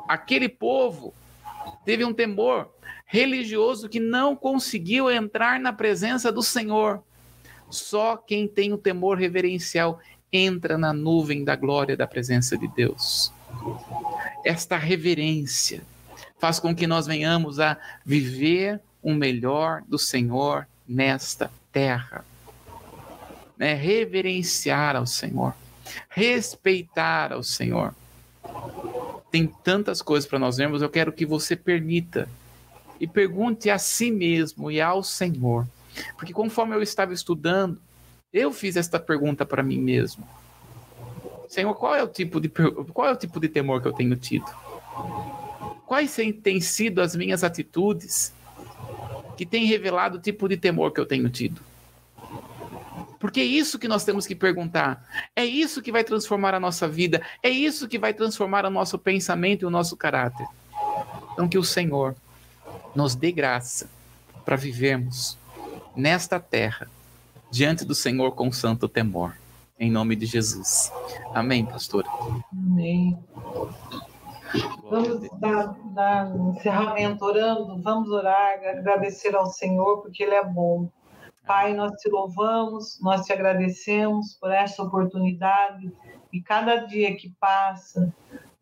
Aquele povo teve um temor religioso que não conseguiu entrar na presença do Senhor. Só quem tem o temor reverencial entra na nuvem da glória da presença de Deus. Esta reverência faz com que nós venhamos a viver o melhor do Senhor nesta terra né, reverenciar ao Senhor, respeitar ao Senhor. Tem tantas coisas para nós vermos, eu quero que você permita e pergunte a si mesmo e ao Senhor. Porque conforme eu estava estudando, eu fiz esta pergunta para mim mesmo. Senhor, qual é o tipo de qual é o tipo de temor que eu tenho tido? Quais têm sido as minhas atitudes que têm revelado o tipo de temor que eu tenho tido? Porque é isso que nós temos que perguntar. É isso que vai transformar a nossa vida. É isso que vai transformar o nosso pensamento e o nosso caráter. Então, que o Senhor nos dê graça para vivermos nesta terra, diante do Senhor com santo temor. Em nome de Jesus. Amém, pastora? Amém. Vamos dar, dar encerramento orando, vamos orar, agradecer ao Senhor, porque Ele é bom. Pai, nós te louvamos, nós te agradecemos por essa oportunidade e cada dia que passa,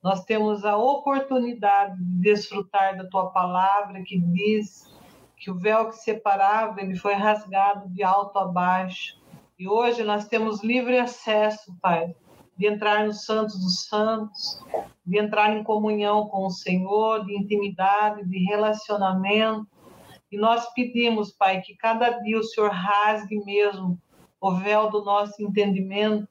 nós temos a oportunidade de desfrutar da tua palavra que diz que o véu que separava ele foi rasgado de alto a baixo. E hoje nós temos livre acesso, Pai, de entrar no Santos dos Santos, de entrar em comunhão com o Senhor, de intimidade, de relacionamento e nós pedimos, Pai, que cada dia o Senhor rasgue mesmo o véu do nosso entendimento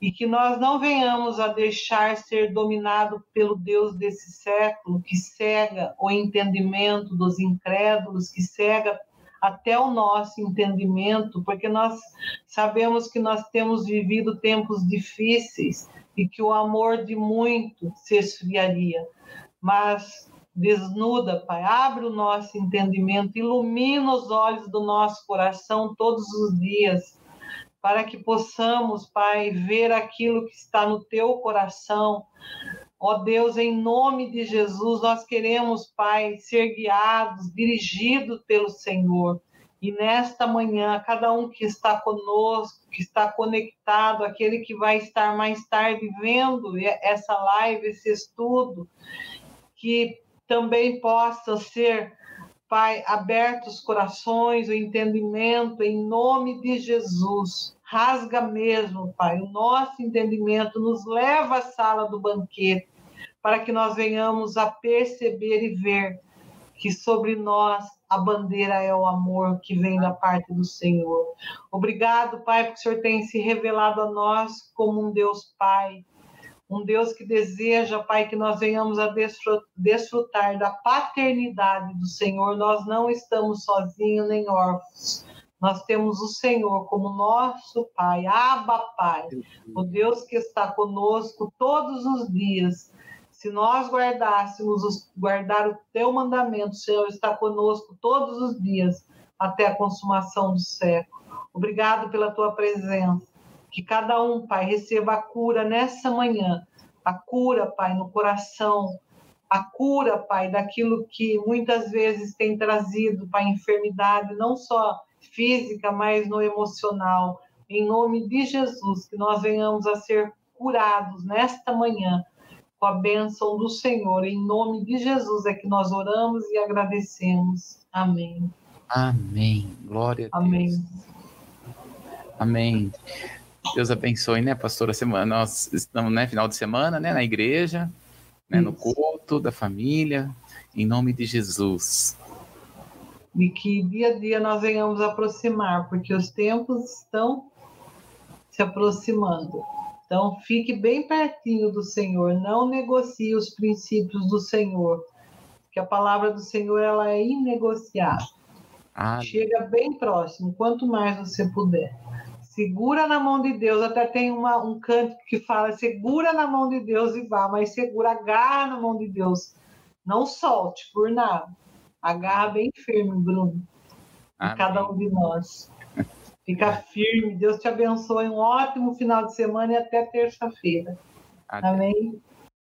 e que nós não venhamos a deixar ser dominado pelo Deus desse século que cega o entendimento dos incrédulos, que cega até o nosso entendimento, porque nós sabemos que nós temos vivido tempos difíceis e que o amor de muito se esfriaria. Mas desnuda, Pai. Abre o nosso entendimento, ilumina os olhos do nosso coração todos os dias, para que possamos, Pai, ver aquilo que está no teu coração. Ó Deus, em nome de Jesus, nós queremos, Pai, ser guiados, dirigidos pelo Senhor. E nesta manhã, cada um que está conosco, que está conectado, aquele que vai estar mais tarde vendo essa live, esse estudo, que também possa ser, Pai, abertos os corações, o entendimento, em nome de Jesus. Rasga mesmo, Pai, o nosso entendimento, nos leva à sala do banquete, para que nós venhamos a perceber e ver que sobre nós a bandeira é o amor que vem da parte do Senhor. Obrigado, Pai, porque o Senhor tem se revelado a nós como um Deus Pai, um Deus que deseja, Pai, que nós venhamos a desfrutar da paternidade do Senhor. Nós não estamos sozinhos nem órfãos. Nós temos o Senhor como nosso Pai, Abba Pai, o Deus que está conosco todos os dias se nós guardássemos, guardar o teu mandamento, o Senhor está conosco todos os dias até a consumação do século. Obrigado pela tua presença. Que cada um, Pai, receba a cura nessa manhã, a cura, Pai, no coração, a cura, Pai, daquilo que muitas vezes tem trazido, Pai, enfermidade, não só física, mas no emocional. Em nome de Jesus, que nós venhamos a ser curados nesta manhã com a bênção do Senhor. Em nome de Jesus é que nós oramos e agradecemos. Amém. Amém. Glória a Deus. Amém. Amém. Deus abençoe, né, pastora? Semana nós estamos, né, final de semana, né, na igreja, né, no culto da família, em nome de Jesus. E que dia a dia nós venhamos aproximar, porque os tempos estão se aproximando. Então, fique bem pertinho do Senhor, não negocie os princípios do Senhor, que a palavra do Senhor ela é inegociável. Ah. Chega bem próximo, quanto mais você puder. Segura na mão de Deus, até tem uma, um canto que fala: segura na mão de Deus e vá, mas segura, agarra na mão de Deus. Não solte por nada. Agarra bem firme, Bruno. Cada um de nós. Fica firme. Deus te abençoe. Um ótimo final de semana e até terça-feira. Amém.